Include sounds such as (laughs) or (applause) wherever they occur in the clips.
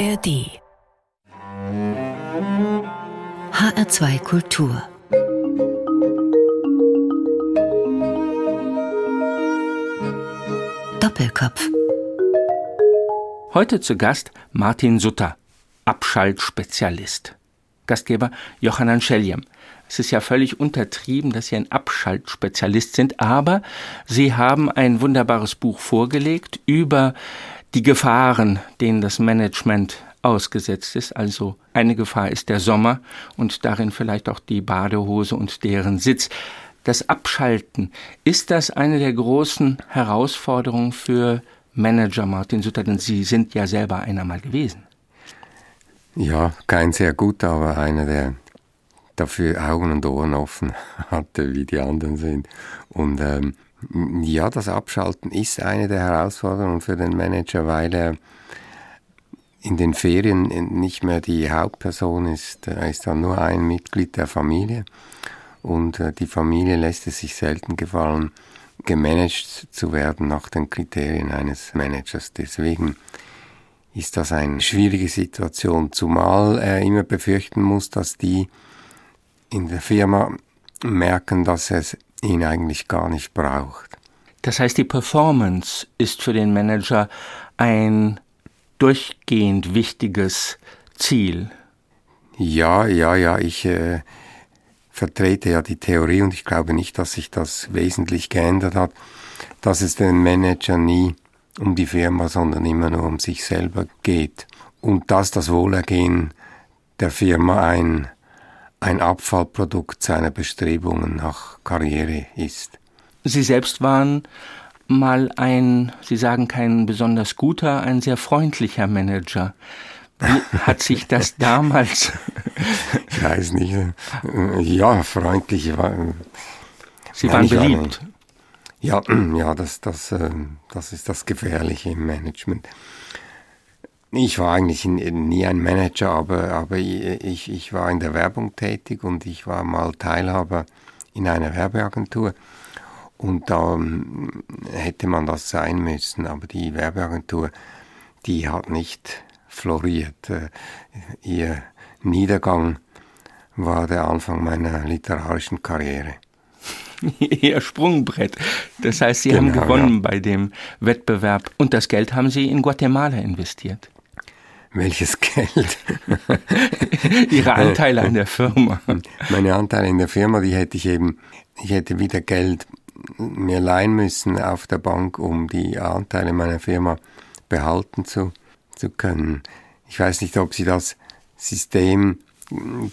ARD HR2 Kultur Doppelkopf Heute zu Gast Martin Sutter, Abschaltspezialist. Gastgeber Johannan Scheljem. Es ist ja völlig untertrieben, dass Sie ein Abschaltspezialist sind, aber Sie haben ein wunderbares Buch vorgelegt über die Gefahren, denen das Management ausgesetzt ist. Also eine Gefahr ist der Sommer und darin vielleicht auch die Badehose und deren Sitz. Das Abschalten, ist das eine der großen Herausforderungen für Manager, Martin Sutter? Denn Sie sind ja selber einer mal gewesen. Ja, kein sehr guter, aber einer, der dafür Augen und Ohren offen (laughs) hatte, wie die anderen sind. Und ähm, ja, das Abschalten ist eine der Herausforderungen für den Manager, weil er in den Ferien nicht mehr die Hauptperson ist. Er ist dann nur ein Mitglied der Familie und äh, die Familie lässt es sich selten gefallen, gemanagt zu werden nach den Kriterien eines Managers. Deswegen ist das eine schwierige Situation, zumal er immer befürchten muss, dass die in der Firma merken, dass es ihn eigentlich gar nicht braucht. Das heißt, die Performance ist für den Manager ein durchgehend wichtiges Ziel. Ja, ja, ja, ich äh, vertrete ja die Theorie und ich glaube nicht, dass sich das wesentlich geändert hat, dass es den Manager nie um die Firma, sondern immer nur um sich selber geht und dass das Wohlergehen der Firma ein ein Abfallprodukt seiner Bestrebungen nach Karriere ist. Sie selbst waren mal ein, Sie sagen kein besonders guter, ein sehr freundlicher Manager. Wie (laughs) hat sich das damals? ich weiß nicht. Ja, freundlich war. Sie waren beliebt. ja, ja, das, das, äh, das ist das Gefährliche im Management. Ich war eigentlich nie ein Manager, aber, aber ich, ich war in der Werbung tätig und ich war mal Teilhaber in einer Werbeagentur. Und da ähm, hätte man das sein müssen, aber die Werbeagentur, die hat nicht floriert. Äh, ihr Niedergang war der Anfang meiner literarischen Karriere. (laughs) Ihr Sprungbrett. Das heißt, Sie genau, haben gewonnen ja. bei dem Wettbewerb und das Geld haben Sie in Guatemala investiert. Welches Geld? (laughs) Ihre Anteile an der Firma. (laughs) Meine Anteile in der Firma, die hätte ich eben, ich hätte wieder Geld mir leihen müssen auf der Bank, um die Anteile meiner Firma behalten zu, zu können. Ich weiß nicht, ob Sie das System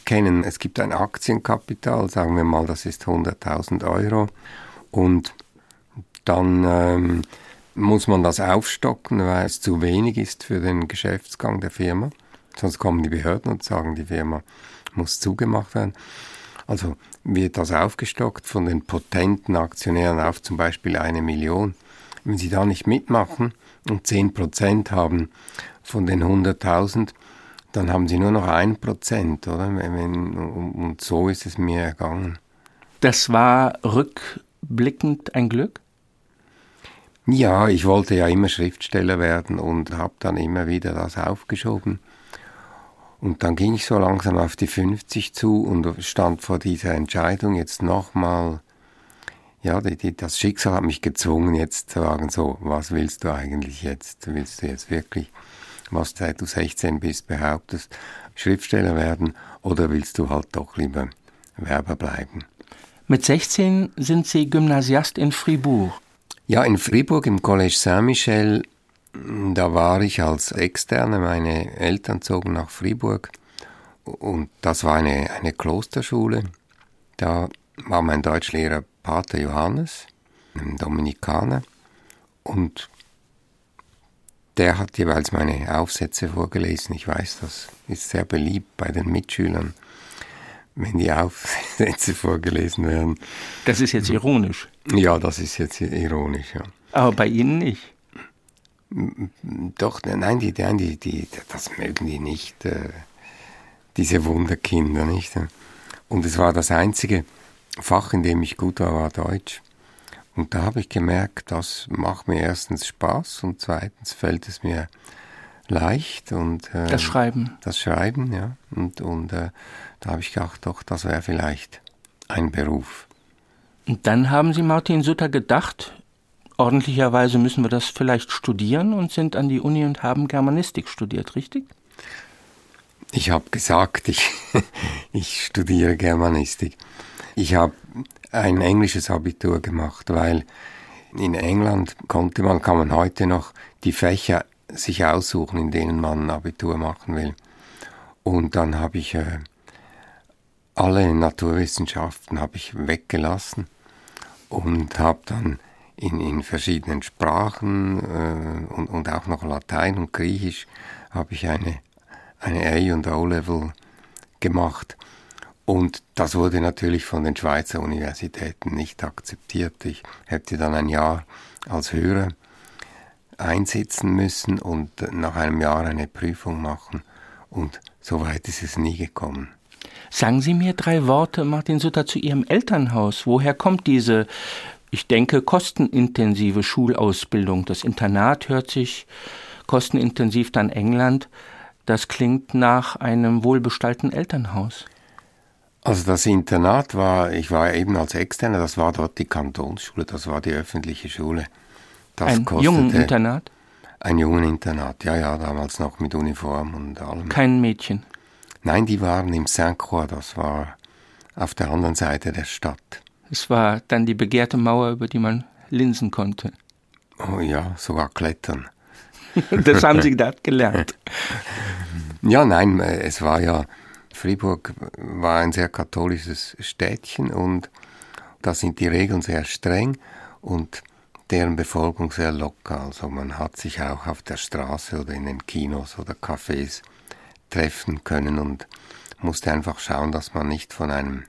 kennen. Es gibt ein Aktienkapital, sagen wir mal, das ist 100.000 Euro. Und dann ähm, muss man das aufstocken, weil es zu wenig ist für den Geschäftsgang der Firma. Sonst kommen die Behörden und sagen, die Firma muss zugemacht werden. Also wird das aufgestockt von den potenten Aktionären auf zum Beispiel eine Million. Wenn sie da nicht mitmachen und 10 Prozent haben von den 100.000, dann haben sie nur noch ein Prozent, oder? Und so ist es mir ergangen. Das war rückblickend ein Glück? Ja, ich wollte ja immer Schriftsteller werden und habe dann immer wieder das aufgeschoben. Und dann ging ich so langsam auf die 50 zu und stand vor dieser Entscheidung jetzt nochmal. Ja, die, die, das Schicksal hat mich gezwungen, jetzt zu sagen, so, was willst du eigentlich jetzt? Willst du jetzt wirklich, was seit du 16 bist, behauptest, Schriftsteller werden oder willst du halt doch lieber Werber bleiben? Mit 16 sind Sie Gymnasiast in Fribourg. Ja, in Fribourg im Collège Saint-Michel, da war ich als Externe. Meine Eltern zogen nach Fribourg und das war eine, eine Klosterschule. Da war mein Deutschlehrer Pater Johannes, ein Dominikaner, und der hat jeweils meine Aufsätze vorgelesen. Ich weiß, das ist sehr beliebt bei den Mitschülern, wenn die Aufsätze (laughs) vorgelesen werden. Das ist jetzt ironisch. Ja, das ist jetzt ironisch, ja. Aber bei Ihnen nicht? Doch, nein, die, die, die, das mögen die nicht, äh, diese Wunderkinder, nicht? Und es war das einzige Fach, in dem ich gut war, war Deutsch. Und da habe ich gemerkt, das macht mir erstens Spaß und zweitens fällt es mir leicht und äh, das Schreiben. Das Schreiben, ja. Und, und äh, da habe ich gedacht, doch, das wäre vielleicht ein Beruf. Und dann haben Sie Martin Sutter gedacht, ordentlicherweise müssen wir das vielleicht studieren und sind an die Uni und haben Germanistik studiert, richtig? Ich habe gesagt, ich, (laughs) ich studiere Germanistik. Ich habe ein englisches Abitur gemacht, weil in England konnte man, kann man heute noch die Fächer sich aussuchen, in denen man Abitur machen will. Und dann habe ich äh, alle Naturwissenschaften habe ich weggelassen und habe dann in, in verschiedenen Sprachen äh, und, und auch noch Latein und Griechisch habe ich eine, eine A- und O-Level gemacht. Und das wurde natürlich von den Schweizer Universitäten nicht akzeptiert. Ich hätte dann ein Jahr als Hörer einsitzen müssen und nach einem Jahr eine Prüfung machen. Und so weit ist es nie gekommen. Sagen Sie mir drei Worte, Martin Sutter, zu Ihrem Elternhaus. Woher kommt diese, ich denke, kostenintensive Schulausbildung? Das Internat hört sich kostenintensiv dann England. Das klingt nach einem wohlbestallten Elternhaus. Also das Internat war, ich war eben als Externer, das war dort die Kantonsschule, das war die öffentliche Schule. Das ein jungen Internat? Ein jungen Internat, ja, ja, damals noch mit Uniform und allem. Kein Mädchen? Nein, die waren im Saint-Croix, das war auf der anderen Seite der Stadt. Es war dann die begehrte Mauer, über die man linsen konnte. Oh ja, sogar klettern. (laughs) das haben Sie (laughs) dort gelernt. (laughs) Ja, nein, es war ja Fribourg war ein sehr katholisches Städtchen und da sind die Regeln sehr streng und deren Befolgung sehr locker. Also man hat sich auch auf der Straße oder in den Kinos oder Cafés treffen können und musste einfach schauen, dass man nicht von einem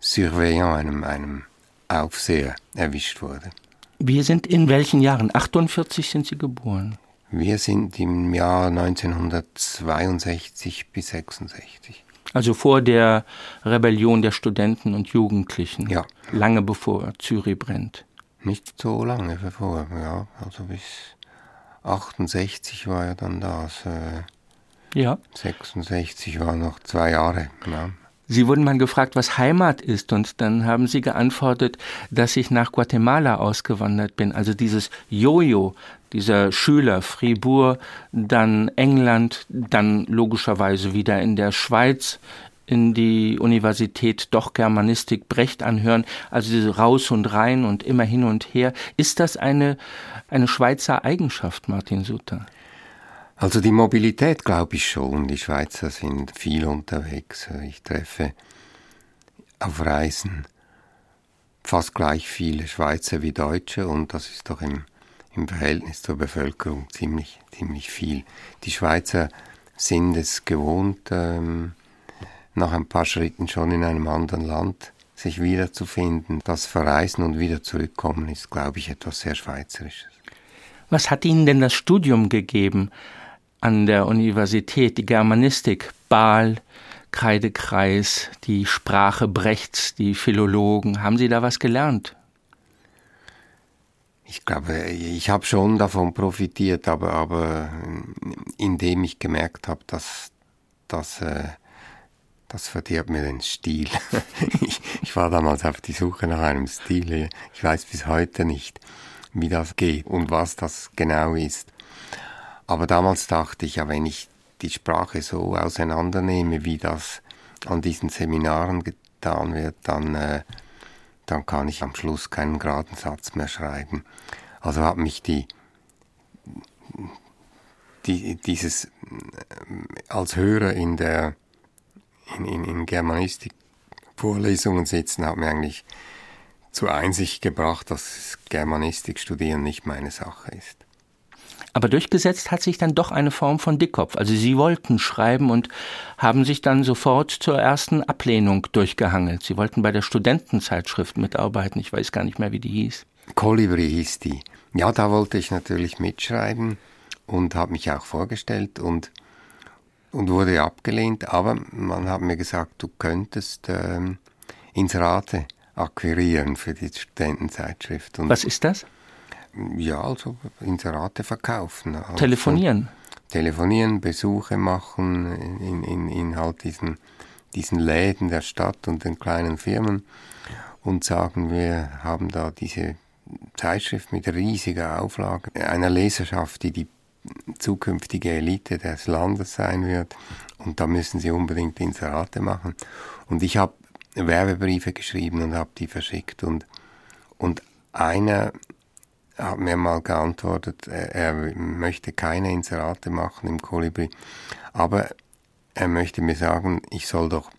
Surveillant, einem, einem Aufseher erwischt wurde. Wir sind in welchen Jahren? 48 sind Sie geboren? Wir sind im Jahr 1962 bis 66. Also vor der Rebellion der Studenten und Jugendlichen. Ja. Lange bevor Zürich brennt. Nicht so lange bevor, ja. Also bis 68 war er dann das. Äh, ja. 66 war noch zwei Jahre. Ja. Sie wurden mal gefragt, was Heimat ist, und dann haben Sie geantwortet, dass ich nach Guatemala ausgewandert bin. Also dieses Jojo, dieser Schüler, Fribourg, dann England, dann logischerweise wieder in der Schweiz, in die Universität doch Germanistik Brecht anhören, also diese raus und rein und immer hin und her. Ist das eine, eine Schweizer Eigenschaft, Martin Sutter? Also die Mobilität glaube ich schon. Die Schweizer sind viel unterwegs. Ich treffe auf Reisen fast gleich viele Schweizer wie Deutsche und das ist doch im, im Verhältnis zur Bevölkerung ziemlich, ziemlich viel. Die Schweizer sind es gewohnt, ähm, nach ein paar Schritten schon in einem anderen Land sich wiederzufinden. Das Verreisen und wieder zurückkommen ist, glaube ich, etwas sehr Schweizerisches. Was hat Ihnen denn das Studium gegeben? an der Universität, die Germanistik, Baal, Kreidekreis, die Sprache Brechts, die Philologen. Haben Sie da was gelernt? Ich glaube, ich habe schon davon profitiert, aber, aber indem ich gemerkt habe, dass, dass äh, das verdirbt mir den Stil. (laughs) ich, ich war damals auf die Suche nach einem Stil. Ich weiß bis heute nicht, wie das geht und was das genau ist. Aber damals dachte ich, ja, wenn ich die Sprache so auseinandernehme, wie das an diesen Seminaren getan wird, dann, äh, dann kann ich am Schluss keinen geraden Satz mehr schreiben. Also hat mich die, die dieses äh, als Hörer in der in, in, in Germanistik Vorlesungen sitzen, hat mir eigentlich zur Einsicht gebracht, dass Germanistik studieren nicht meine Sache ist. Aber durchgesetzt hat sich dann doch eine Form von Dickkopf. Also Sie wollten schreiben und haben sich dann sofort zur ersten Ablehnung durchgehangelt. Sie wollten bei der Studentenzeitschrift mitarbeiten. Ich weiß gar nicht mehr, wie die hieß. Kolibri hieß die. Ja, da wollte ich natürlich mitschreiben und habe mich auch vorgestellt und, und wurde abgelehnt. Aber man hat mir gesagt, du könntest ähm, Inserate akquirieren für die Studentenzeitschrift. Und Was ist das? Ja, also Inserate verkaufen. Also Telefonieren? telefonieren, Besuche machen in, in, in halt diesen, diesen Läden der Stadt und den kleinen Firmen und sagen, wir haben da diese Zeitschrift mit riesiger Auflage, einer Leserschaft, die die zukünftige Elite des Landes sein wird. Und da müssen sie unbedingt Inserate machen. Und ich habe Werbebriefe geschrieben und habe die verschickt. Und, und einer hat mir mal geantwortet, er, er möchte keine Inserate machen im Kolibri, aber er möchte mir sagen, ich soll doch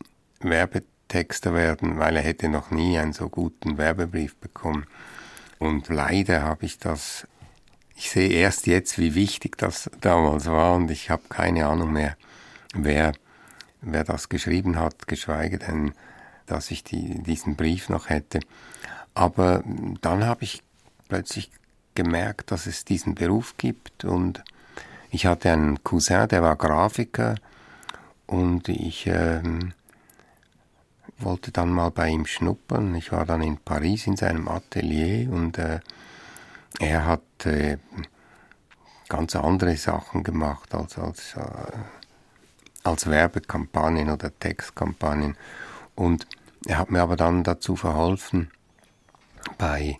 Werbetexter werden, weil er hätte noch nie einen so guten Werbebrief bekommen. Und leider habe ich das ich sehe erst jetzt, wie wichtig das damals war und ich habe keine Ahnung mehr, wer, wer das geschrieben hat, geschweige denn, dass ich die, diesen Brief noch hätte. Aber dann habe ich plötzlich gemerkt, dass es diesen Beruf gibt und ich hatte einen Cousin, der war Grafiker und ich ähm, wollte dann mal bei ihm schnuppern. Ich war dann in Paris in seinem Atelier und äh, er hat äh, ganz andere Sachen gemacht als, als, äh, als Werbekampagnen oder Textkampagnen. Und er hat mir aber dann dazu verholfen, bei,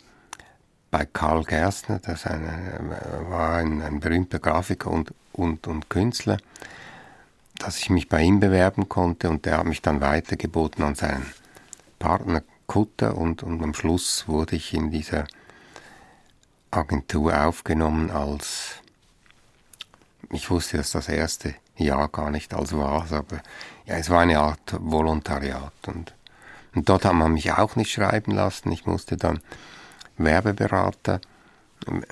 bei Karl Gerstner, das eine, war ein, ein berühmter Grafiker und, und, und Künstler, dass ich mich bei ihm bewerben konnte und der hat mich dann weitergeboten an seinen Partner Kutter und, und am Schluss wurde ich in dieser Agentur aufgenommen als, ich wusste das das erste Jahr gar nicht als was, aber ja, es war eine Art Volontariat und, und dort hat man mich auch nicht schreiben lassen. Ich musste dann Werbeberater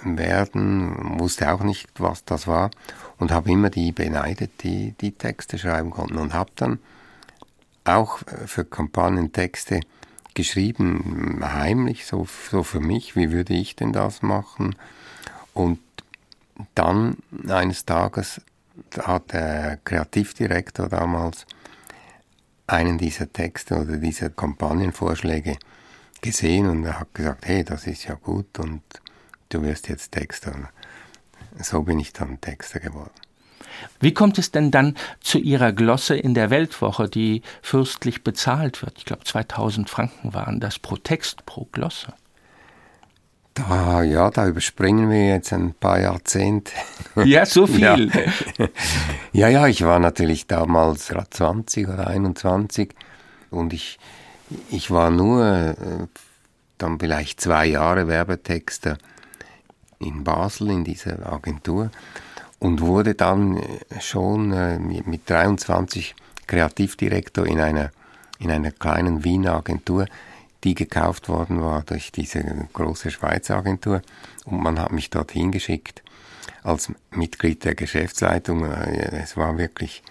werden, wusste auch nicht, was das war und habe immer die beneidet, die die Texte schreiben konnten und habe dann auch für Kampagnen Texte geschrieben, heimlich, so, so für mich, wie würde ich denn das machen? Und dann eines Tages hat der Kreativdirektor damals einen dieser Texte oder dieser Kampagnenvorschläge gesehen und er hat gesagt, hey, das ist ja gut und du wirst jetzt Texter. So bin ich dann Texter geworden. Wie kommt es denn dann zu Ihrer Glosse in der Weltwoche, die fürstlich bezahlt wird? Ich glaube, 2000 Franken waren das pro Text, pro Glosse. Da, ja, da überspringen wir jetzt ein paar Jahrzehnte. (laughs) Ja, so viel. Ja, ja, ja ich war natürlich damals gerade 20 oder 21 und ich, ich war nur äh, dann vielleicht zwei Jahre Werbetexter in Basel in dieser Agentur und wurde dann äh, schon äh, mit 23 Kreativdirektor in einer, in einer kleinen Wiener Agentur, die gekauft worden war durch diese große Schweizer Agentur. Und man hat mich dorthin geschickt als Mitglied der Geschäftsleitung. Äh, es war wirklich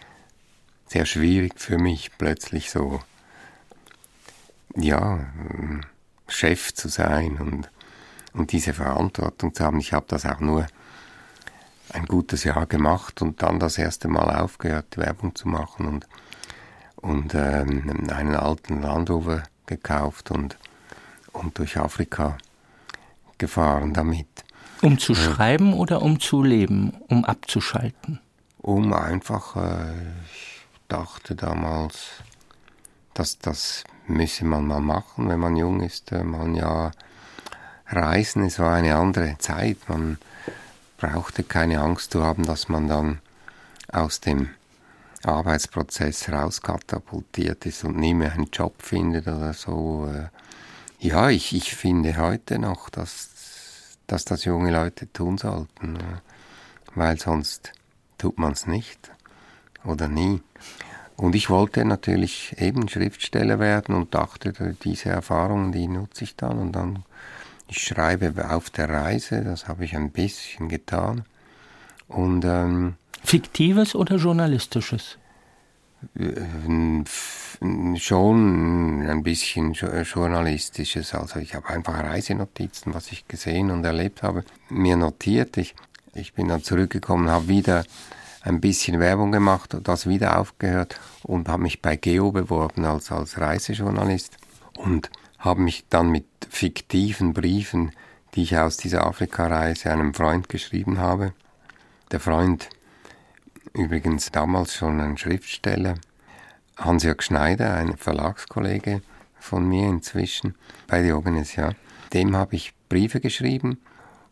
sehr schwierig für mich, plötzlich so, ja, Chef zu sein und, und diese Verantwortung zu haben. Ich habe das auch nur ein gutes Jahr gemacht und dann das erste Mal aufgehört, Werbung zu machen und, und ähm, einen alten Land Rover gekauft und, und durch Afrika gefahren damit. Um zu schreiben oder um zu leben, um abzuschalten? Um einfach, äh, ich dachte damals, dass das müsse man mal machen, wenn man jung ist, äh, man ja reisen. Es war eine andere Zeit. Man brauchte keine Angst zu haben, dass man dann aus dem Arbeitsprozess rauskatapultiert ist und nie mehr einen Job findet oder so. Äh, ja, ich, ich finde heute noch, dass, dass das junge Leute tun sollten, äh, weil sonst tut man es nicht oder nie. Und ich wollte natürlich eben Schriftsteller werden und dachte, diese Erfahrungen, die nutze ich dann und dann ich schreibe auf der Reise, das habe ich ein bisschen getan. Und, ähm, Fiktives oder journalistisches? Äh, schon ein bisschen journalistisches. Also ich habe einfach Reisenotizen, was ich gesehen und erlebt habe, mir notiert. Ich, ich bin dann zurückgekommen, habe wieder ein bisschen Werbung gemacht, das wieder aufgehört und habe mich bei Geo beworben als, als Reisejournalist. Und habe mich dann mit fiktiven Briefen, die ich aus dieser Afrika-Reise einem Freund geschrieben habe. Der Freund übrigens damals schon ein Schriftsteller, Hans-Jörg Schneider, ein Verlagskollege von mir inzwischen bei Diogenes, ja. Dem habe ich Briefe geschrieben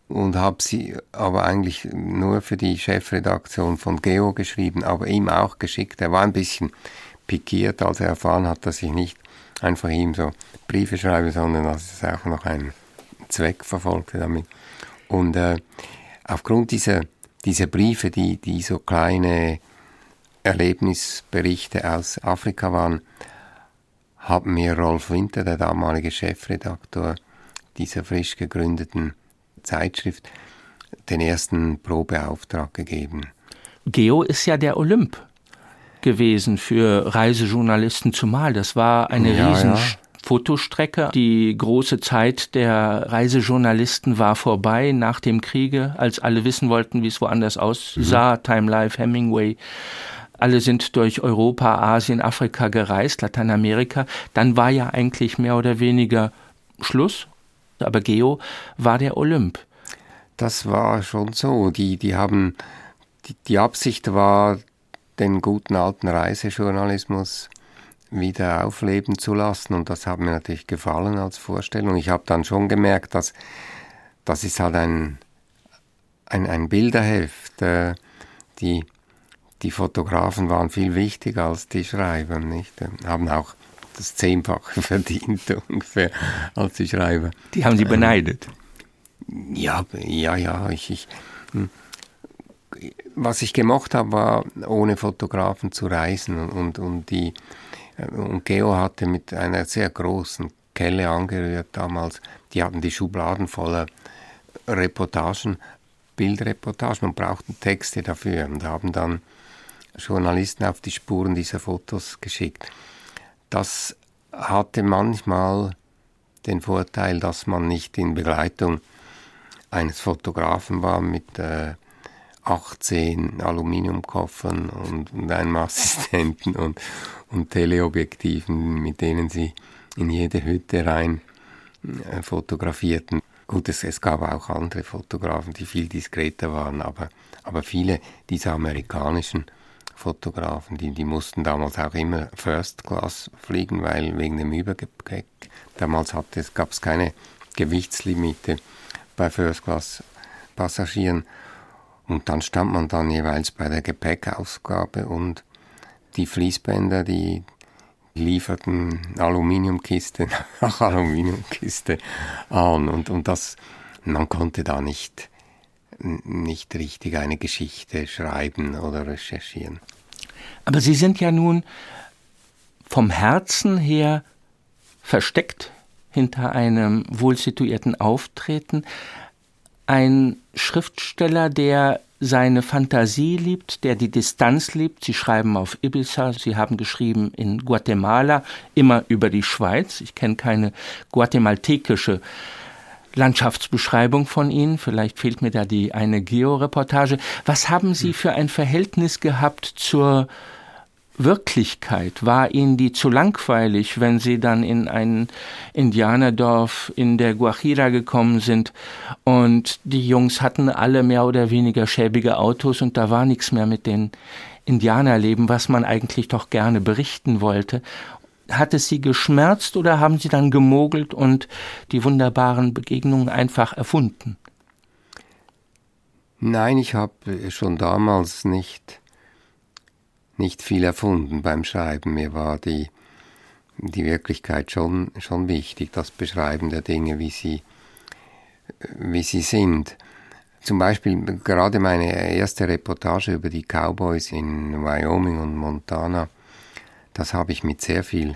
und habe sie aber eigentlich nur für die Chefredaktion von Geo geschrieben, aber ihm auch geschickt. Er war ein bisschen pikiert, als er erfahren hat, dass ich nicht einfach ihm so Briefe schreibe, sondern dass es auch noch einen Zweck verfolgte damit. Und äh, aufgrund dieser, dieser Briefe, die, die so kleine Erlebnisberichte aus Afrika waren, hat mir Rolf Winter, der damalige Chefredaktor dieser frisch gegründeten Zeitschrift, den ersten Probeauftrag gegeben. Geo ist ja der Olymp gewesen für Reisejournalisten zumal. Das war eine ja, riesen ja. Fotostrecke. Die große Zeit der Reisejournalisten war vorbei nach dem Kriege, als alle wissen wollten, wie es woanders aussah. Mhm. Time Life, Hemingway. Alle sind durch Europa, Asien, Afrika gereist, Lateinamerika. Dann war ja eigentlich mehr oder weniger Schluss. Aber Geo war der Olymp. Das war schon so. Die, die haben, die, die Absicht war, den guten alten Reisejournalismus wieder aufleben zu lassen. Und das hat mir natürlich gefallen als Vorstellung. Ich habe dann schon gemerkt, dass das ist halt ein, ein, ein Bilderheft. Äh, die, die Fotografen waren viel wichtiger als die Schreiber, nicht? Haben auch das Zehnfache (laughs) verdient ungefähr als die Schreiber. Die haben sie beneidet. Ja, ja, ja. Ich, ich, hm was ich gemacht habe, war ohne Fotografen zu reisen und, und, die, und Geo hatte mit einer sehr großen Kelle angerührt damals. Die hatten die Schubladen voller Reportagen, Bildreportagen und brauchten Texte dafür und haben dann Journalisten auf die Spuren dieser Fotos geschickt. Das hatte manchmal den Vorteil, dass man nicht in Begleitung eines Fotografen war mit äh, 18 Aluminiumkoffern und, und einem Assistenten (laughs) und, und Teleobjektiven, mit denen sie in jede Hütte rein äh, fotografierten. Gut, es, es gab auch andere Fotografen, die viel diskreter waren, aber, aber viele dieser amerikanischen Fotografen, die, die mussten damals auch immer First Class fliegen, weil wegen dem Übergepäck. Damals gab es keine Gewichtslimite bei First Class Passagieren und dann stand man dann jeweils bei der Gepäckausgabe und die Fließbänder, die lieferten Aluminiumkiste (laughs) nach Aluminiumkiste an. Und, und das, man konnte da nicht, nicht richtig eine Geschichte schreiben oder recherchieren. Aber Sie sind ja nun vom Herzen her versteckt hinter einem wohlsituierten Auftreten ein Schriftsteller, der seine Fantasie liebt, der die Distanz liebt. Sie schreiben auf Ibiza, Sie haben geschrieben in Guatemala, immer über die Schweiz. Ich kenne keine guatemaltekische Landschaftsbeschreibung von Ihnen. Vielleicht fehlt mir da die eine Georeportage. Was haben Sie für ein Verhältnis gehabt zur Wirklichkeit? War Ihnen die zu langweilig, wenn Sie dann in ein Indianerdorf in der Guajira gekommen sind und die Jungs hatten alle mehr oder weniger schäbige Autos und da war nichts mehr mit den Indianerleben, was man eigentlich doch gerne berichten wollte? Hat es Sie geschmerzt oder haben Sie dann gemogelt und die wunderbaren Begegnungen einfach erfunden? Nein, ich habe schon damals nicht nicht viel erfunden beim Schreiben. Mir war die, die Wirklichkeit schon, schon wichtig, das Beschreiben der Dinge, wie sie, wie sie sind. Zum Beispiel gerade meine erste Reportage über die Cowboys in Wyoming und Montana, das habe ich mit sehr viel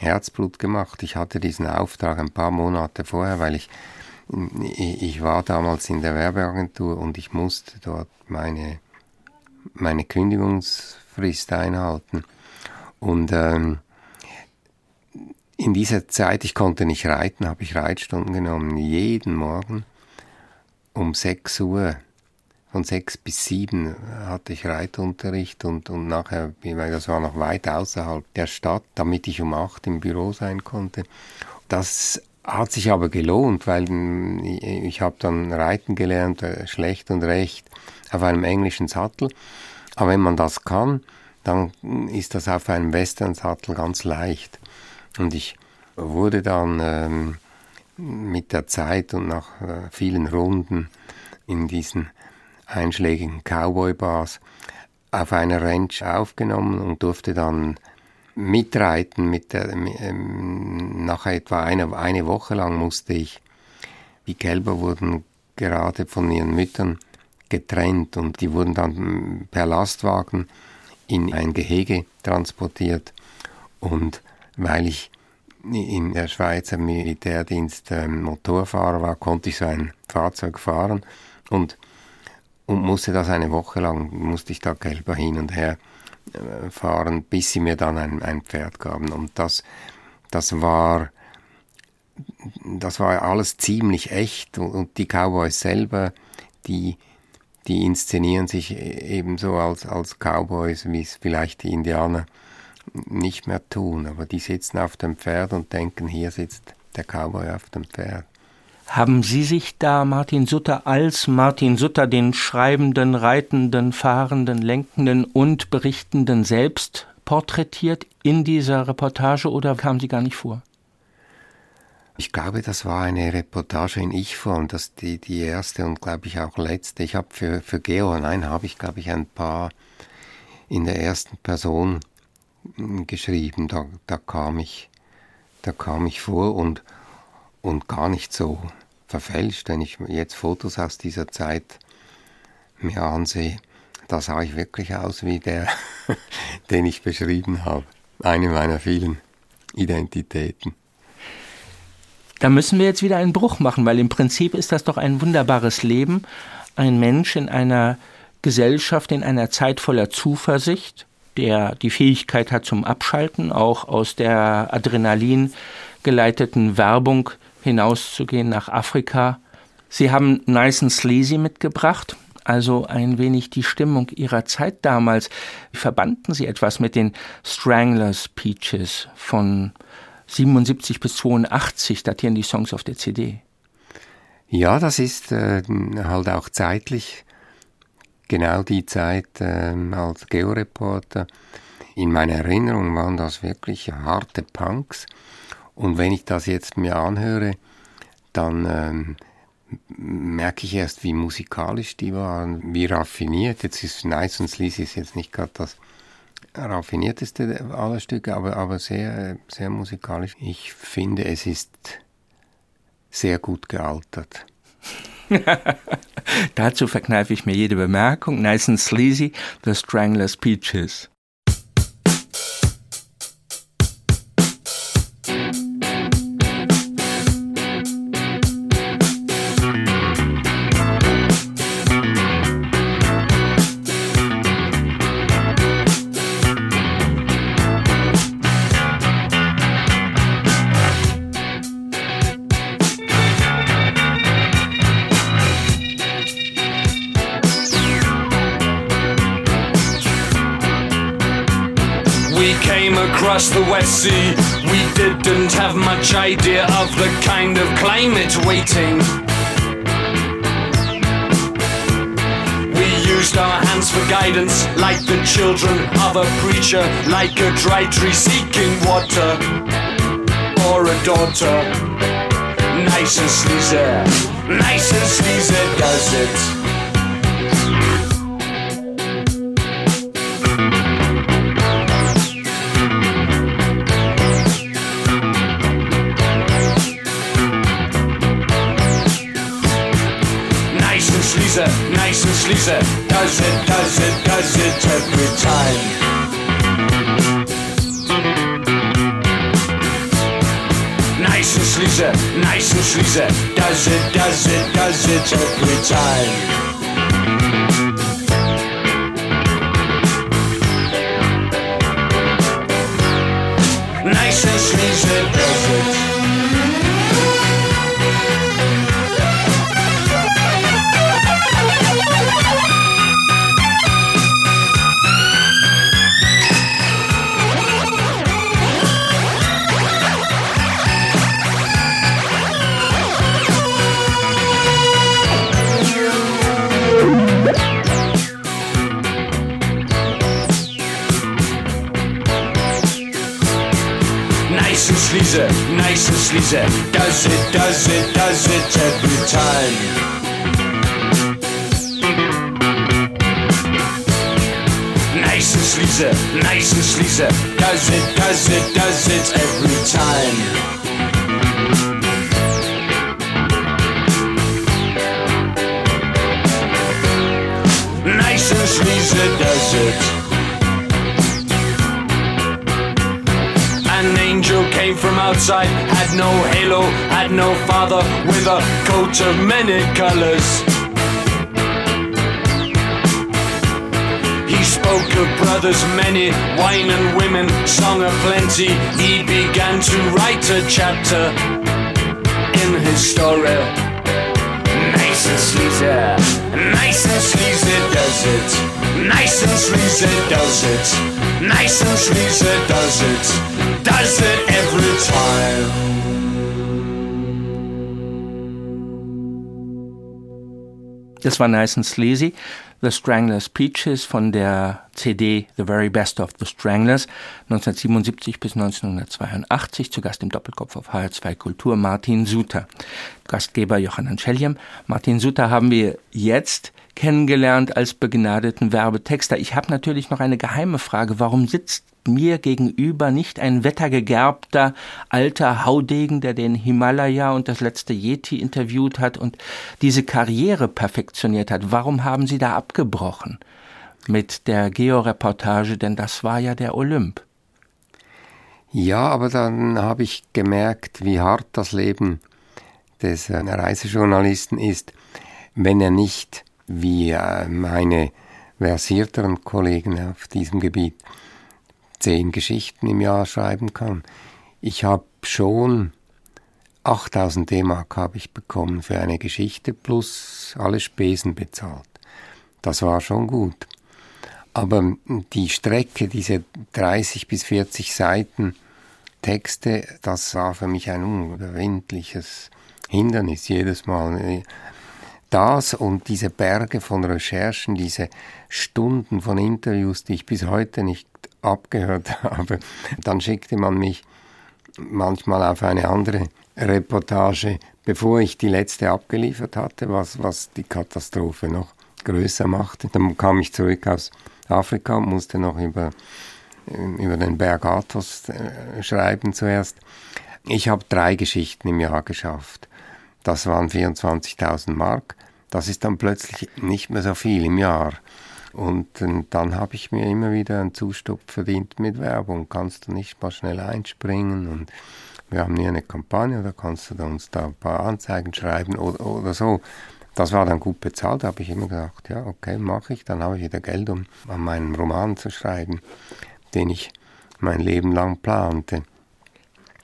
Herzblut gemacht. Ich hatte diesen Auftrag ein paar Monate vorher, weil ich, ich war damals in der Werbeagentur und ich musste dort meine, meine Kündigungs Frist einhalten. Und ähm, in dieser Zeit, ich konnte nicht reiten, habe ich Reitstunden genommen, jeden Morgen um 6 Uhr. Von 6 bis 7 hatte ich Reitunterricht und, und nachher, weil das war noch weit außerhalb der Stadt, damit ich um 8 im Büro sein konnte. Das hat sich aber gelohnt, weil hm, ich habe dann reiten gelernt, äh, schlecht und recht, auf einem englischen Sattel Aber wenn man das kann, dann ist das auf einem Western-Sattel ganz leicht. Und ich wurde dann ähm, mit der Zeit und nach äh, vielen Runden in diesen einschlägigen Cowboy-Bars auf einer Ranch aufgenommen und durfte dann mitreiten. Mit der, ähm, nach etwa eine, eine Woche lang musste ich, die Kälber wurden gerade von ihren Müttern getrennt und die wurden dann per Lastwagen in ein Gehege transportiert. Und weil ich in der Schweizer Militärdienst ähm, Motorfahrer war, konnte ich so ein Fahrzeug fahren und, und musste das eine Woche lang, musste ich da Kälber hin und her äh, fahren, bis sie mir dann ein, ein Pferd gaben. Und das, das war, das war alles ziemlich echt und die Cowboys selber, die, die inszenieren sich e-, ebenso als, als Cowboys, wie es vielleicht die Indianer nicht mehr tun. Aber die sitzen auf dem Pferd und denken, hier sitzt der Cowboy auf dem Pferd. Haben Sie sich da Martin Sutter als Martin Sutter, den Schreibenden, Reitenden, Fahrenden, Lenkenden und Berichtenden selbst porträtiert in dieser Reportage oder kam sie gar nicht vor? Ich glaube, das war eine Reportage in Ich-Form, das die, die erste und glaube ich auch letzte. Ich habe für, für Geo, nein, habe ich glaube ich ein paar in der ersten Person geschrieben. Da, da kam ich, da kam ich vor und, und gar nicht so verfälscht. Wenn ich jetzt Fotos aus dieser Zeit mir ansehe, da sah ich wirklich aus wie der, (laughs) den ich beschrieben habe. Eine meiner vielen Identitäten. Da müssen wir jetzt wieder einen Bruch machen, weil im Prinzip ist das doch ein wunderbares Leben. Ein Mensch in einer Gesellschaft, in einer Zeit voller Zuversicht, der die Fähigkeit hat zum Abschalten, auch aus der Adrenalin geleiteten Werbung hinauszugehen nach Afrika. Sie haben Nice and Sleazy mitgebracht, also ein wenig die Stimmung ihrer Zeit damals. Verbanden Sie etwas mit den Stranglers Peaches von 77 bis 82, datieren die Songs auf der CD? Ja, das ist äh, halt auch zeitlich genau die Zeit äh, als Georeporter. In meiner Erinnerung waren das wirklich harte Punks. Und wenn ich das jetzt mir anhöre, dann ähm, merke ich erst, wie musikalisch die waren, wie raffiniert. Jetzt ist Nice und Sleazy ist jetzt nicht gerade das raffinierteste aller Stücke, aber, aber sehr, sehr musikalisch. Ich finde, es ist sehr gut gealtert. (laughs) Dazu verkneife ich mir jede Bemerkung. Nice and sleazy, The Strangler's Peaches. Across the West Sea. We didn't have much idea of the kind of climate waiting. We used our hands for guidance, like the children of a preacher, like a dry tree seeking water, or a daughter. Nice and sleazy, nice and sleazy does it. And sleazy. Does it, does it, does it every time. Nice and sleazy, nice and sleazy. Does it, does it, does it every time. Sleazy, nice and sleazy. Does it, does it, does it every time. Nice and sleazy, nice and sleazy. Does it, does it, does it every time. Nice and sleazy does it. Angel came from outside, had no halo, had no father, with a coat of many colors. He spoke of brothers many, wine and women, song of plenty. He began to write a chapter in his story. Nice and sleazy, nice and sleazy does it. Nice and sleazy does it. Nice and sleazy does it. Does it every time. Das war Nice and Sleazy, The Stranglers Peaches von der CD The Very Best of the Stranglers 1977 bis 1982, zu Gast im Doppelkopf auf HR2 Kultur Martin Suter. Gastgeber Johann Scheljem. Martin Suter haben wir jetzt kennengelernt als begnadeten Werbetexter. Ich habe natürlich noch eine geheime Frage. Warum sitzt mir gegenüber nicht ein wettergegerbter alter Haudegen, der den Himalaya und das letzte Yeti interviewt hat und diese Karriere perfektioniert hat? Warum haben Sie da abgebrochen mit der Georeportage? Denn das war ja der Olymp. Ja, aber dann habe ich gemerkt, wie hart das Leben des äh, Reisejournalisten ist, wenn er nicht wie äh, meine versierteren Kollegen auf diesem Gebiet zehn Geschichten im Jahr schreiben kann. Ich habe schon 8000 D-Mark habe ich bekommen für eine Geschichte plus alle Spesen bezahlt. Das war schon gut. Aber die Strecke, diese 30 bis 40 Seiten Texte, das war für mich ein unüberwindliches Hindernis jedes Mal das und diese Berge von Recherchen, diese Stunden von Interviews, die ich bis heute nicht abgehört (laughs) habe, dann schickte man mich manchmal auf eine andere Reportage, bevor ich die letzte abgeliefert hatte, was, was die Katastrophe noch größer machte. Dann kam ich zurück aus Afrika musste noch über, über den Berg Athos äh, schreiben zuerst. Ich habe drei Geschichten im Jahr geschafft. Das waren 24.000 Mark. Das ist dann plötzlich nicht mehr so viel im Jahr. Und äh, dann habe ich mir immer wieder einen Zustupf verdient mit Werbung. Kannst du nicht mal schnell einspringen? Und wir haben hier eine Kampagne, da kannst du uns da ein paar Anzeigen schreiben oder, oder so. Das war dann gut bezahlt, habe ich immer gesagt, ja, okay, mache ich. Dann habe ich wieder Geld, um an meinem Roman zu schreiben, den ich mein Leben lang plante.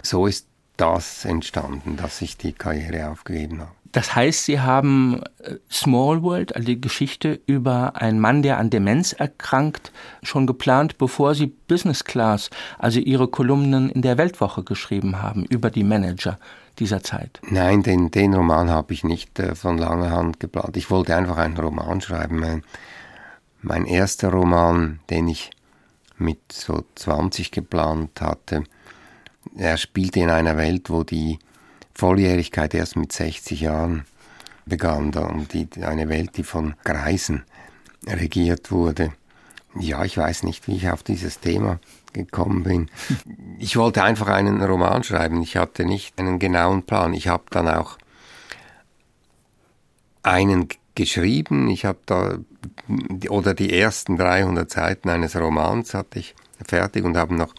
So ist das entstanden, dass ich die Karriere aufgegeben habe. Das heißt, Sie haben äh, Small World, also die Geschichte über einen Mann, der an Demenz erkrankt, schon geplant, bevor Sie Business Class, also Ihre Kolumnen in der Weltwoche geschrieben haben, über die Manager dieser Zeit. Nein, den, den Roman habe ich nicht äh, von langer Hand geplant. Ich wollte einfach einen Roman schreiben. Mein, mein erster Roman, den ich mit so 20 geplant hatte, er spielte in einer Welt, wo die Volljährigkeit erst mit 60 Jahren begann, und die, eine Welt, die von Greisen regiert wurde. Ja, ich weiß nicht, wie ich auf dieses Thema gekommen bin. (laughs) Ich wollte einfach einen Roman schreiben. Ich hatte nicht einen genauen Plan. Ich habe dann auch einen geschrieben. Ich habe da oder die ersten 300 Seiten eines Romans hatte ich fertig und habe noch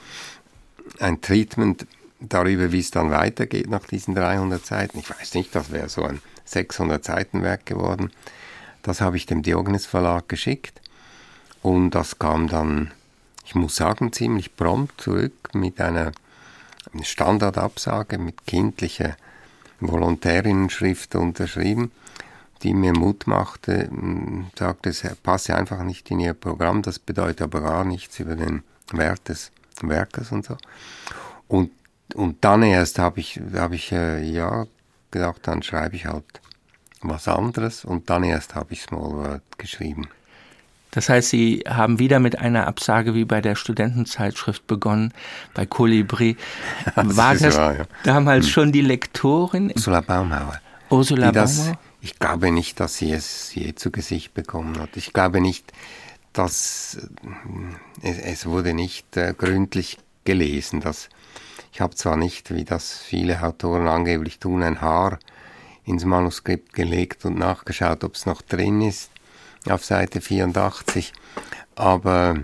ein Treatment darüber, wie es dann weitergeht nach diesen 300 Seiten. Ich weiß nicht, das wäre so ein 600 Seiten Werk geworden. Das habe ich dem Diogenes Verlag geschickt und das kam dann, ich muss sagen, ziemlich prompt zurück mit einer Standardabsage mit kindlicher Volontärinnenschrift unterschrieben, die mir Mut machte, sagte, es passe einfach nicht in ihr Programm, das bedeutet aber gar nichts über den Wert des Werkes und so. Und, und dann erst habe ich, hab ich äh, ja gedacht, dann schreibe ich halt was anderes und dann erst habe ich Small World geschrieben. Das heißt, Sie haben wieder mit einer Absage wie bei der Studentenzeitschrift begonnen, bei Kolibri. (laughs) War das wahr, ja. damals hm. schon die Lektorin? Ursula Baumhauer. Ursula Baumhauer? Ich glaube nicht, dass sie es je zu Gesicht bekommen hat. Ich glaube nicht, dass äh, es, es wurde nicht äh, gründlich gelesen. Dass, ich habe zwar nicht, wie das viele Autoren angeblich tun, ein Haar ins Manuskript gelegt und nachgeschaut, ob es noch drin ist auf Seite 84, aber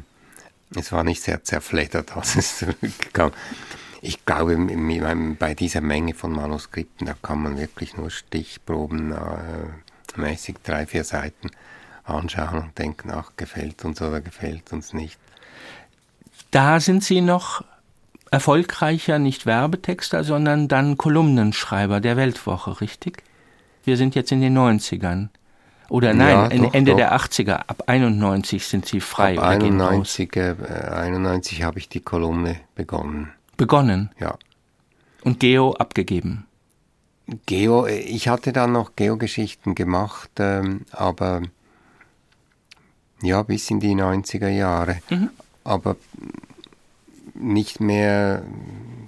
es war nicht sehr zerfleddert, (laughs) als es zurückkam. Ich glaube, bei dieser Menge von Manuskripten, da kann man wirklich nur Stichproben äh, drei, vier Seiten anschauen und denken, ach, gefällt uns oder gefällt uns nicht. Da sind Sie noch erfolgreicher, nicht Werbetexter, sondern dann Kolumnenschreiber der Weltwoche, richtig? Wir sind jetzt in den 90ern. Oder nein, ja, doch, Ende doch. der 80er, ab 91 sind Sie frei. Ab 91, äh, 91 habe ich die Kolumne begonnen. Begonnen? Ja. Und Geo abgegeben? Geo, äh, ich hatte dann noch Geogeschichten gemacht, ähm, aber ja, bis in die 90er Jahre. Mhm. Aber nicht mehr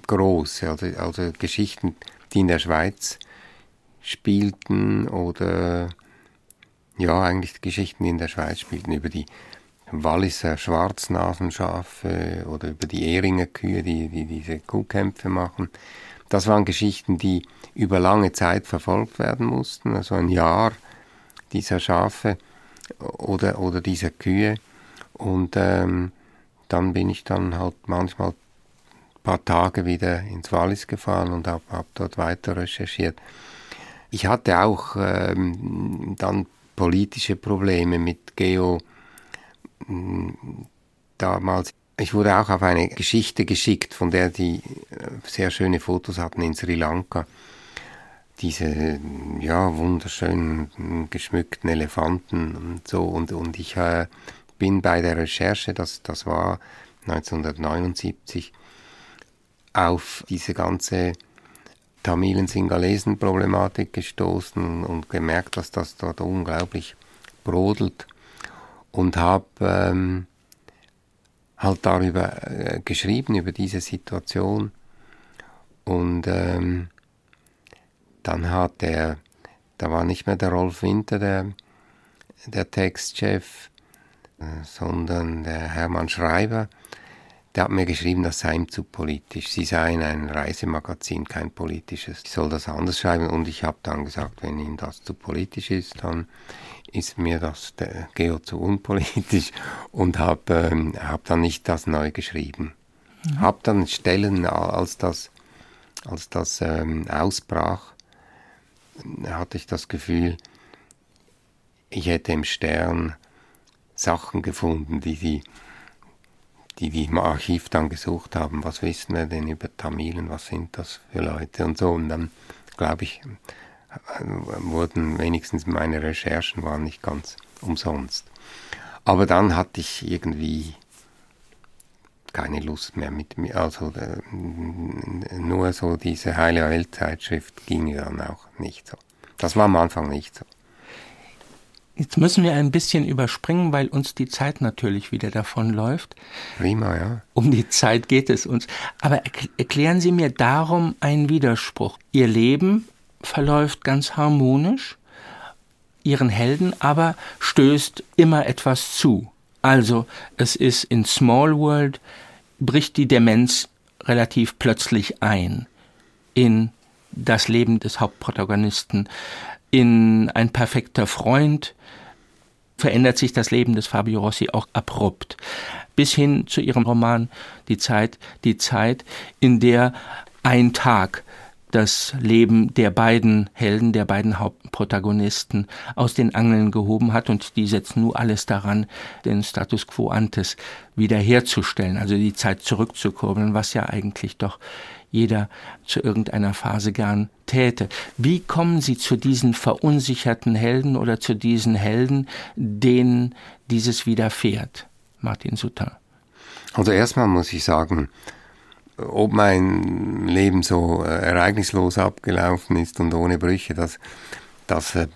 groß, also, also Geschichten, die in der Schweiz spielten oder ja, eigentlich Geschichten, die in der Schweiz spielten, über die Walliser Schwarznasenschafe oder über die Ehringer Kühe, die, die diese Kuhkämpfe machen. Das waren Geschichten, die über lange Zeit verfolgt werden mussten, also ein Jahr dieser Schafe oder, oder dieser Kühe. Und ähm, dann bin ich dann halt manchmal ein paar Tage wieder ins Wallis gefahren und habe hab dort weiter recherchiert. Ich hatte auch ähm, dann politische Probleme mit Geo damals. Ich wurde auch auf eine Geschichte geschickt, von der die äh, sehr schöne Fotos hatten in Sri Lanka. Diese ja wunderschönen geschmückten Elefanten und so und und ich äh, bin bei der Recherche, das das war 1979 auf diese ganze Tamilen-Singalesen-Problematik gestoßen und gemerkt, dass das dort unglaublich brodelt und habe ähm, halt darüber äh, geschrieben, über diese Situation. Und ähm, dann hat der, da war nicht mehr der Rolf Winter der, der Textchef, äh, sondern der Hermann Schreiber, der hat mir geschrieben, das sei ihm zu politisch. Sie seien ein Reisemagazin, kein politisches. Ich soll das anders schreiben. Und ich habe dann gesagt, wenn Ihnen das zu politisch ist, dann ist mir das der Geo zu unpolitisch (laughs) und habe ähm, hab dann nicht das neu geschrieben. Mhm. Habe dann Stellen, als das, als das ähm, ausbrach, hatte ich das Gefühl, ich hätte im Stern Sachen gefunden, die die die, die im Archiv dann gesucht haben, was wissen wir denn über Tamilen, was sind das für Leute und so. Und dann, glaube ich, wurden wenigstens meine Recherchen waren nicht ganz umsonst. Aber dann hatte ich irgendwie keine Lust mehr mit mir, also äh, nur so diese heile Weltzeitschrift ging dann auch nicht so. Das war am Anfang nicht so. Jetzt müssen wir ein bisschen überspringen, weil uns die Zeit natürlich wieder davonläuft. Prima, ja. Um die Zeit geht es uns. Aber erklären Sie mir darum einen Widerspruch. Ihr Leben verläuft ganz harmonisch, Ihren Helden aber stößt immer etwas zu. Also es ist in Small World, bricht die Demenz relativ plötzlich ein in das Leben des Hauptprotagonisten, in ein perfekter Freund, verändert sich das Leben des Fabio Rossi auch abrupt. Bis hin zu ihrem Roman Die Zeit, die Zeit, in der ein Tag das Leben der beiden Helden, der beiden Hauptprotagonisten aus den Angeln gehoben hat und die setzen nur alles daran, den Status quo antes wiederherzustellen, also die Zeit zurückzukurbeln, was ja eigentlich doch jeder zu irgendeiner Phase gern täte. Wie kommen Sie zu diesen verunsicherten Helden oder zu diesen Helden, denen dieses widerfährt, Martin Sutter? Also erstmal muss ich sagen, ob mein Leben so äh, ereignislos abgelaufen ist und ohne Brüche, das, das äh,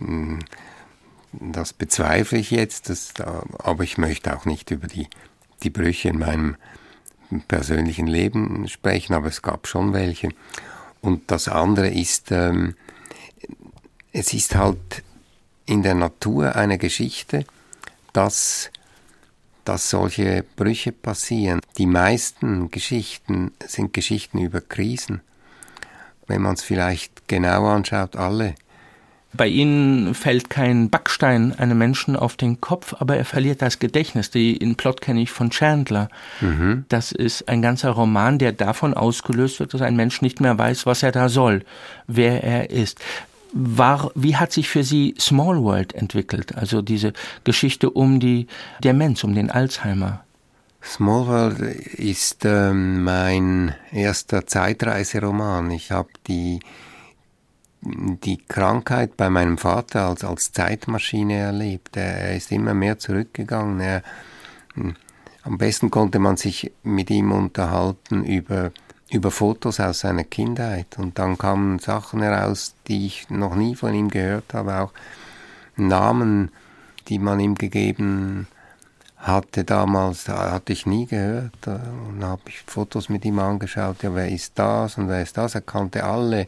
das bezweifle ich jetzt, das, aber ich möchte auch nicht über die, die Brüche in meinem persönlichen Leben sprechen, aber es gab schon welche. Und das andere ist, ähm, es ist halt in der Natur eine Geschichte, dass, dass solche Brüche passieren. Die meisten Geschichten sind Geschichten über Krisen. Wenn man es vielleicht genau anschaut, alle bei ihnen fällt kein Backstein einem Menschen auf den Kopf, aber er verliert das Gedächtnis. Den Plot kenne ich von Chandler. Mhm. Das ist ein ganzer Roman, der davon ausgelöst wird, dass ein Mensch nicht mehr weiß, was er da soll, wer er ist. War, wie hat sich für Sie Small World entwickelt? Also diese Geschichte um die Demenz, um den Alzheimer? Small World ist ähm, mein erster Zeitreiseroman. Ich habe die die Krankheit bei meinem Vater als, als Zeitmaschine erlebt. Er ist immer mehr zurückgegangen. Er, hm, am besten konnte man sich mit ihm unterhalten über, über Fotos aus seiner Kindheit. Und dann kamen Sachen heraus, die ich noch nie von ihm gehört habe, auch Namen, die man ihm gegeben hatte damals, hatte ich nie gehört. Und dann habe ich Fotos mit ihm angeschaut, ja, wer ist das und wer ist das? Er kannte alle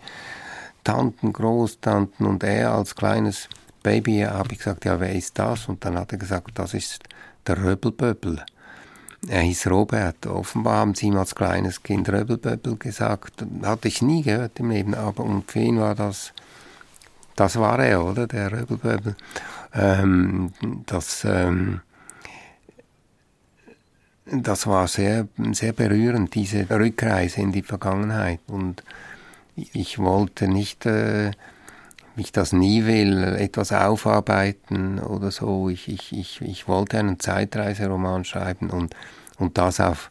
Tanten, Großtanten und er als kleines Baby habe ich gesagt, ja, wer ist das? Und dann hat er gesagt, das ist der Röbelböbel. Er hieß Robert. Offenbar haben sie ihm als kleines Kind Röbelböbel gesagt. Hatte ich nie gehört im Leben, aber und für ihn war das, das war er, oder? Der Röbelböbel. Ähm, das, ähm, das war sehr, sehr berührend, diese Rückreise in die Vergangenheit. Und ich wollte nicht, äh, ich das nie will, etwas aufarbeiten oder so. Ich, ich, ich, ich wollte einen Zeitreiseroman schreiben und, und das auf,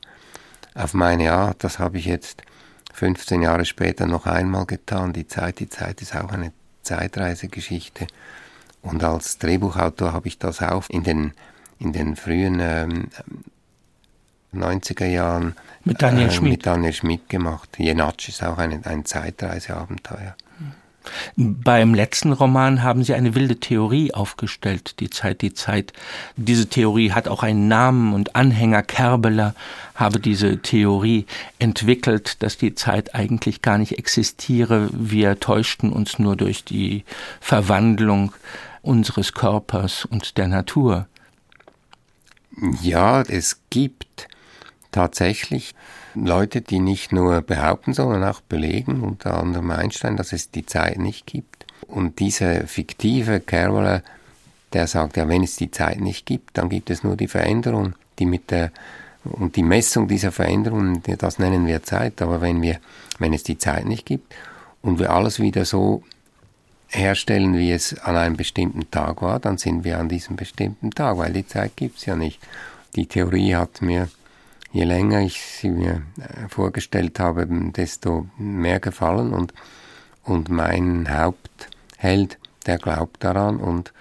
auf meine Art. Das habe ich jetzt 15 Jahre später noch einmal getan. Die Zeit, die Zeit ist auch eine Zeitreisegeschichte. Und als Drehbuchautor habe ich das auch in den, in den frühen ähm, 90er Jahren mit Daniel, äh, Schmidt. mit Daniel Schmidt gemacht. Jenatsch ist auch ein, ein Zeitreiseabenteuer. Beim letzten Roman haben Sie eine wilde Theorie aufgestellt, die Zeit, die Zeit. Diese Theorie hat auch einen Namen und Anhänger. Kerbeler habe diese Theorie entwickelt, dass die Zeit eigentlich gar nicht existiere. Wir täuschten uns nur durch die Verwandlung unseres Körpers und der Natur. Ja, es gibt tatsächlich Leute, die nicht nur behaupten, sondern auch belegen, unter anderem Einstein, dass es die Zeit nicht gibt. Und dieser fiktive Carroller, der sagt, ja, wenn es die Zeit nicht gibt, dann gibt es nur die Veränderung, die mit der und die Messung dieser Veränderungen, das nennen wir Zeit. Aber wenn wir, wenn es die Zeit nicht gibt und wir alles wieder so herstellen, wie es an einem bestimmten Tag war, dann sind wir an diesem bestimmten Tag, weil die Zeit gibt es ja nicht. Die Theorie hat mir je länger ich sie mir äh, vorgestellt habe, desto mehr gefallen und, und mein Hauptheld, der glaubt daran und,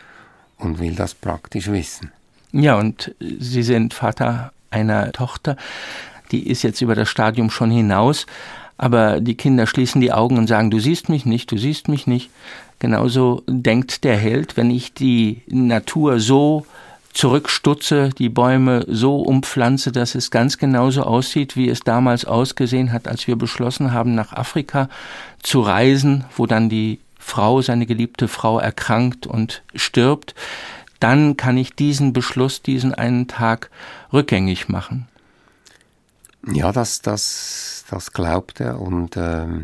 und will das praktisch wissen. Ja, und Sie sind Vater einer Tochter, die ist jetzt über das Stadium schon hinaus, aber die Kinder schließen die Augen und sagen, du siehst mich nicht, du siehst mich nicht. Genauso denkt der Held, wenn ich die Natur so zurückstutze, die Bäume so umpflanze, dass es ganz genauso aussieht, wie es damals ausgesehen hat, als wir beschlossen haben, nach Afrika zu reisen, wo dann die Frau, seine geliebte Frau erkrankt und stirbt, dann kann ich diesen Beschluss, diesen einen Tag rückgängig machen. Ja, das, das, das glaubt er und, ähm,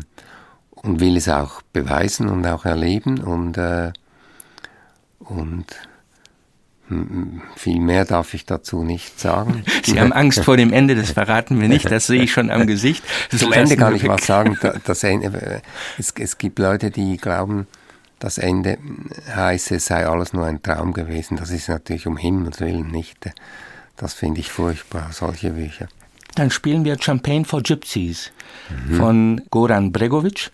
und will es auch beweisen und auch erleben und, äh, und viel mehr darf ich dazu nicht sagen. (laughs) Sie haben Angst vor dem Ende, das verraten wir nicht, das sehe ich schon am Gesicht. Das Zum Ende kann ich was sagen. Das Ende, es, es gibt Leute, die glauben, das Ende heiße, es sei alles nur ein Traum gewesen. Das ist natürlich um Himmels Willen nicht. Das finde ich furchtbar, solche Bücher. Dann spielen wir Champagne for Gypsies mhm. von Goran Bregovic.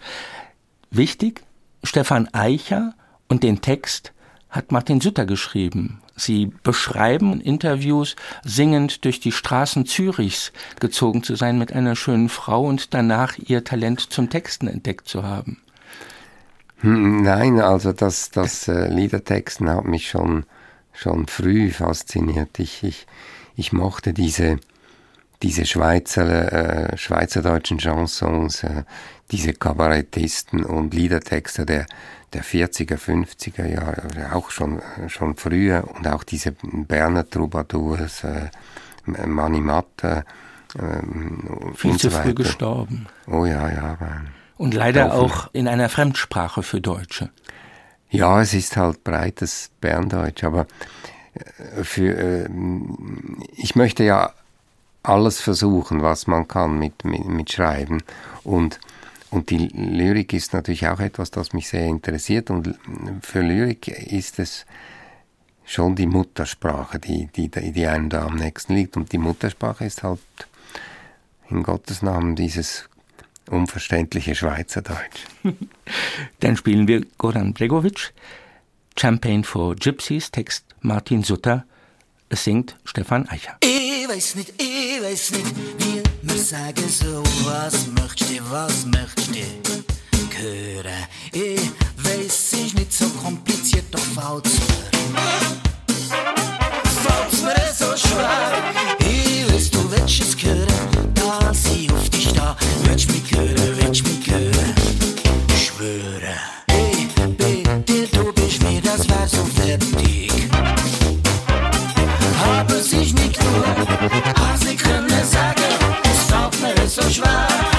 Wichtig, Stefan Eicher und den Text hat Martin Sutter geschrieben. Sie beschreiben in Interviews, singend durch die Straßen Zürichs gezogen zu sein mit einer schönen Frau und danach ihr Talent zum Texten entdeckt zu haben. Hm, nein, also das, das äh, Liedertexten hat mich schon, schon früh fasziniert. Ich, ich, ich mochte diese, diese Schweizer, äh, schweizerdeutschen Chansons, äh, diese Kabarettisten und Liedertexter der, der 40er, 50er Jahre, auch schon, schon früher und auch diese Berner Troubadours, äh, Mani Matta, äh, Viel zu so früh gestorben. Oh ja, ja. Und leider auch in einer Fremdsprache für Deutsche. Ja, es ist halt breites Berndeutsch, aber äh, für, äh, ich möchte ja alles versuchen, was man kann mit, mit, mit Schreiben und und die Lyrik ist natürlich auch etwas, das mich sehr interessiert. Und für Lyrik ist es schon die Muttersprache, die, die, die einem da am nächsten liegt. Und die Muttersprache ist halt in Gottes Namen dieses unverständliche Schweizerdeutsch. (laughs) Dann spielen wir Goran Bregovic, Champagne for Gypsies, Text Martin Sutter, es singt Stefan Eicher. Ich weiß nicht, ich weiß nicht, wir sagen so, was möchtest du, was möchtest du hören? Ich weiß, es nicht so kompliziert, doch fällt's mir. Fällt's mir so schwer, ich weiß, du willst es hören, da sie auf dich da, willst mich hören, willst mich hören, schwöre. Ich bitte, du bist mir, das wär so fertig. Können sagen, es fällt mir so schwer.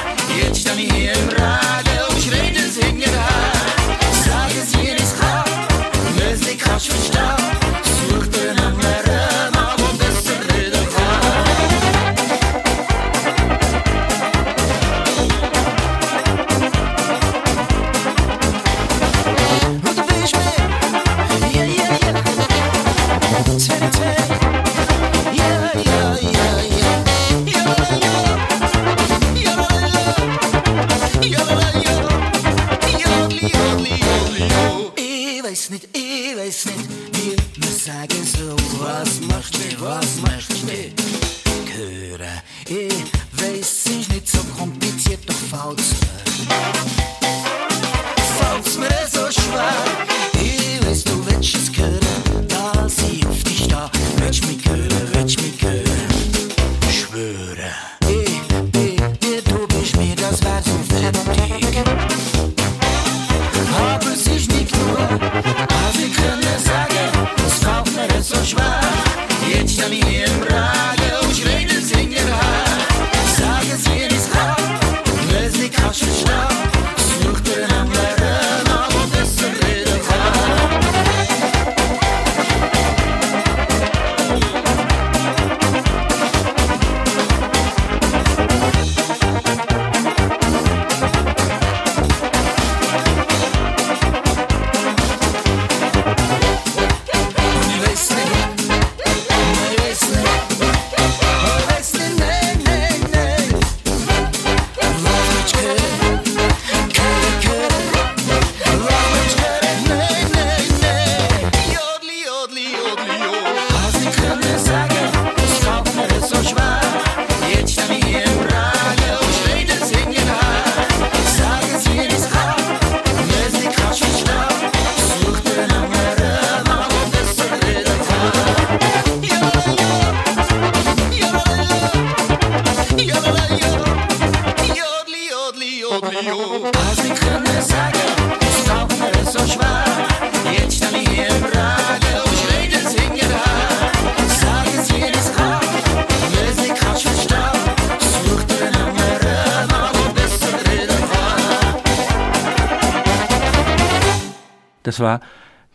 Das war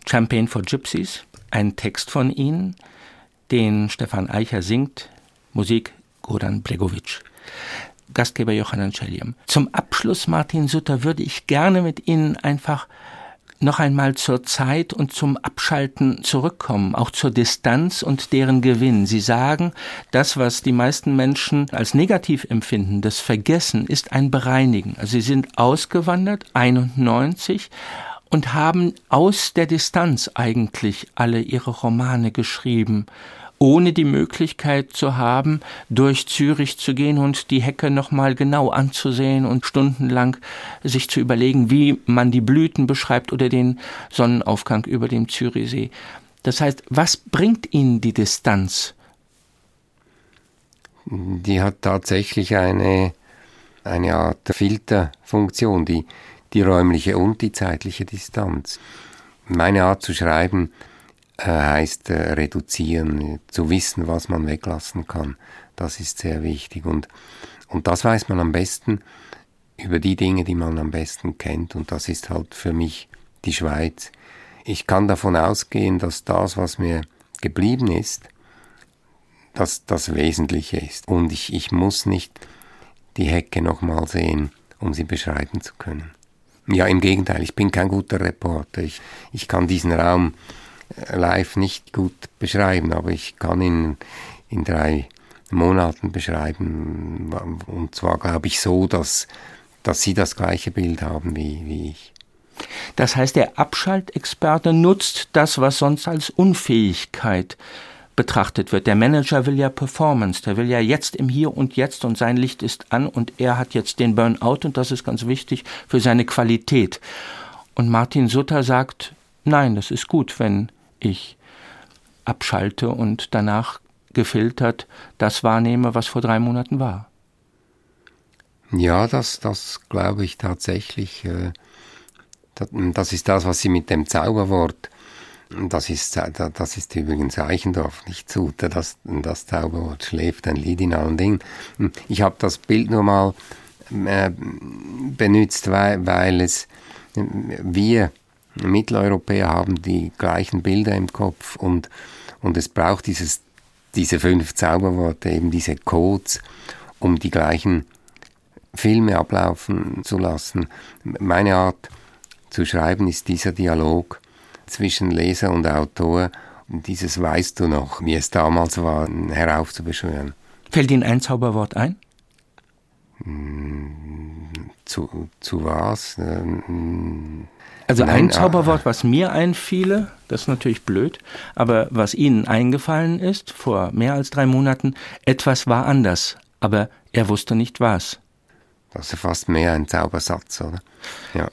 Champagne for Gypsies, ein Text von Ihnen, den Stefan Eicher singt, Musik Goran Bregovic. Gastgeber Johannan Celliam. Zum Abschluss, Martin Sutter, würde ich gerne mit Ihnen einfach noch einmal zur Zeit und zum Abschalten zurückkommen, auch zur Distanz und deren Gewinn. Sie sagen, das, was die meisten Menschen als negativ empfinden, das Vergessen, ist ein Bereinigen. Also sie sind ausgewandert, 91, und haben aus der Distanz eigentlich alle ihre Romane geschrieben ohne die Möglichkeit zu haben, durch Zürich zu gehen und die Hecke nochmal genau anzusehen und stundenlang sich zu überlegen, wie man die Blüten beschreibt oder den Sonnenaufgang über dem Zürichsee. Das heißt, was bringt Ihnen die Distanz? Die hat tatsächlich eine, eine Art Filterfunktion, die, die räumliche und die zeitliche Distanz. Meine Art zu schreiben äh, heißt äh, reduzieren, zu wissen, was man weglassen kann. Das ist sehr wichtig. Und, und das weiß man am besten über die Dinge, die man am besten kennt. Und das ist halt für mich die Schweiz. Ich kann davon ausgehen, dass das, was mir geblieben ist, dass das Wesentliche ist. Und ich, ich muss nicht die Hecke nochmal sehen, um sie beschreiben zu können. Ja, im Gegenteil, ich bin kein guter Reporter. Ich, ich kann diesen Raum äh, live nicht gut beschreiben, aber ich kann ihn in drei Monaten beschreiben. Und zwar glaube ich so, dass, dass Sie das gleiche Bild haben wie, wie ich. Das heißt, der Abschaltexperte nutzt das, was sonst als Unfähigkeit betrachtet wird. Der Manager will ja Performance, der will ja jetzt im Hier und Jetzt und sein Licht ist an und er hat jetzt den Burnout und das ist ganz wichtig für seine Qualität. Und Martin Sutter sagt, nein, das ist gut, wenn ich abschalte und danach gefiltert das wahrnehme, was vor drei Monaten war. Ja, das, das glaube ich tatsächlich. Äh das ist das, was Sie mit dem Zauberwort, das ist, das ist übrigens Eichendorff, nicht Suter, das, das Zauberwort schläft ein Lied in allen Dingen. Ich habe das Bild nur mal äh, benutzt, weil, weil es, wir Mitteleuropäer haben die gleichen Bilder im Kopf und, und es braucht dieses, diese fünf Zauberworte, eben diese Codes, um die gleichen Filme ablaufen zu lassen. Meine Art, zu schreiben, ist dieser Dialog zwischen Leser und Autor. Und dieses weißt du noch, wie es damals war, heraufzubeschwören. Fällt Ihnen ein Zauberwort ein? Zu, zu was? Ähm, also Nein, ein ah. Zauberwort, was mir einfiele, das ist natürlich blöd, aber was Ihnen eingefallen ist, vor mehr als drei Monaten, etwas war anders, aber er wusste nicht was. Das ist fast mehr ein Zaubersatz, oder? Ja.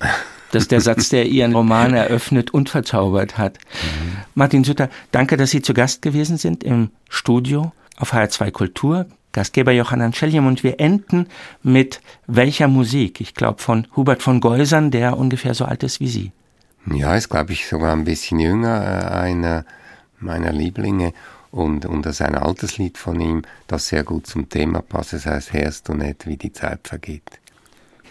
Das ist der Satz, der Ihren Roman eröffnet und verzaubert hat. Mhm. Martin Sutter, danke, dass Sie zu Gast gewesen sind im Studio auf HR2 Kultur. Gastgeber Johann Schelliem und wir enden mit welcher Musik? Ich glaube von Hubert von Geusern, der ungefähr so alt ist wie Sie. Ja, ist glaube ich sogar ein bisschen jünger, äh, einer meiner Lieblinge und, und das ist ein altes Lied von ihm, das sehr gut zum Thema passt. Es heißt, hörst du nicht, wie die Zeit vergeht.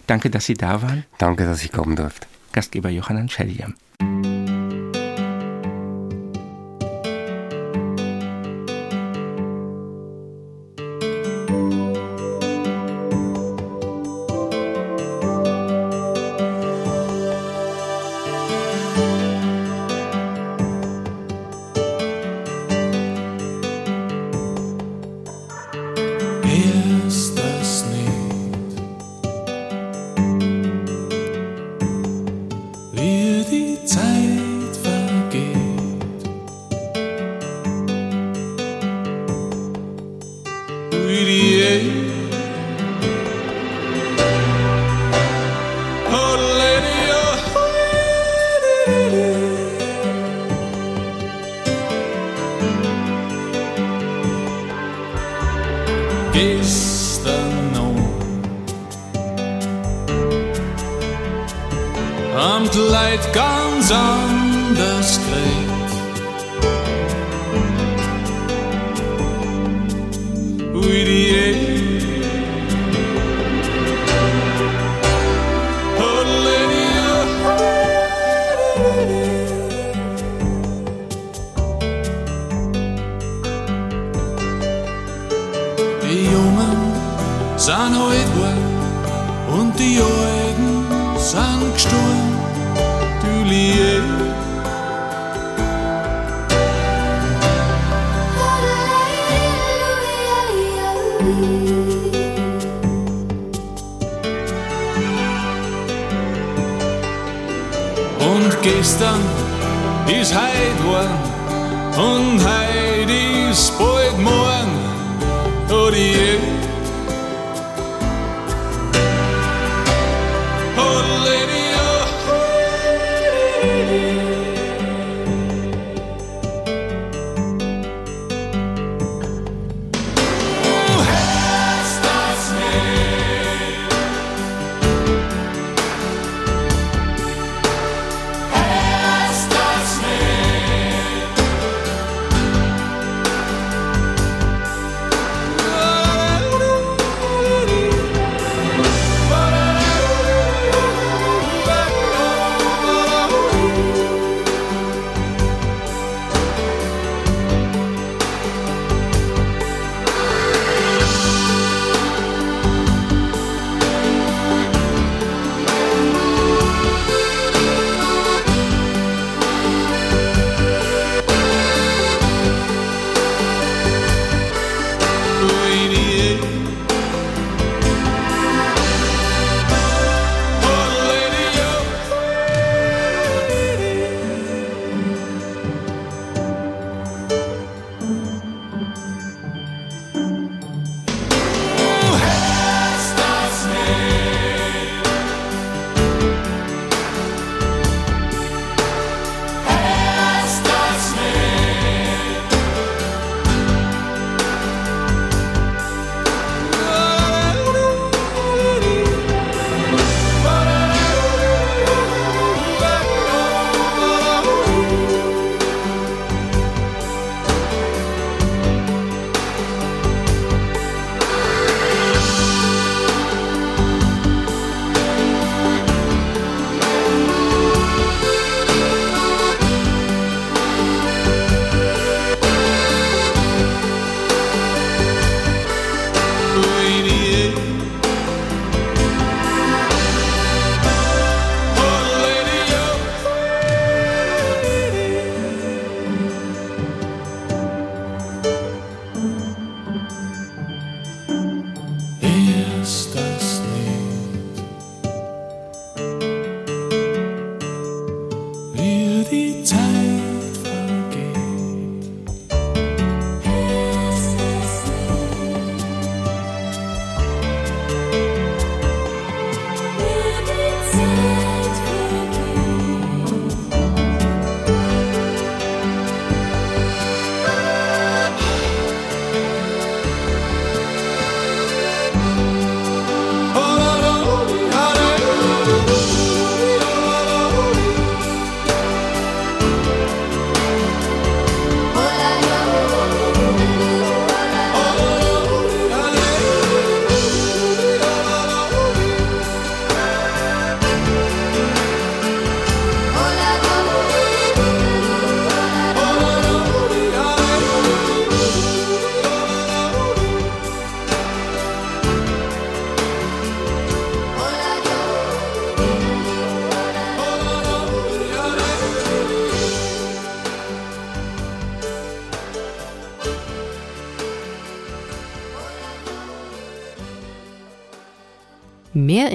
Danke, dass Sie da waren. Danke, dass ich kommen durfte. Gastgeber Johann Schelliem. Ist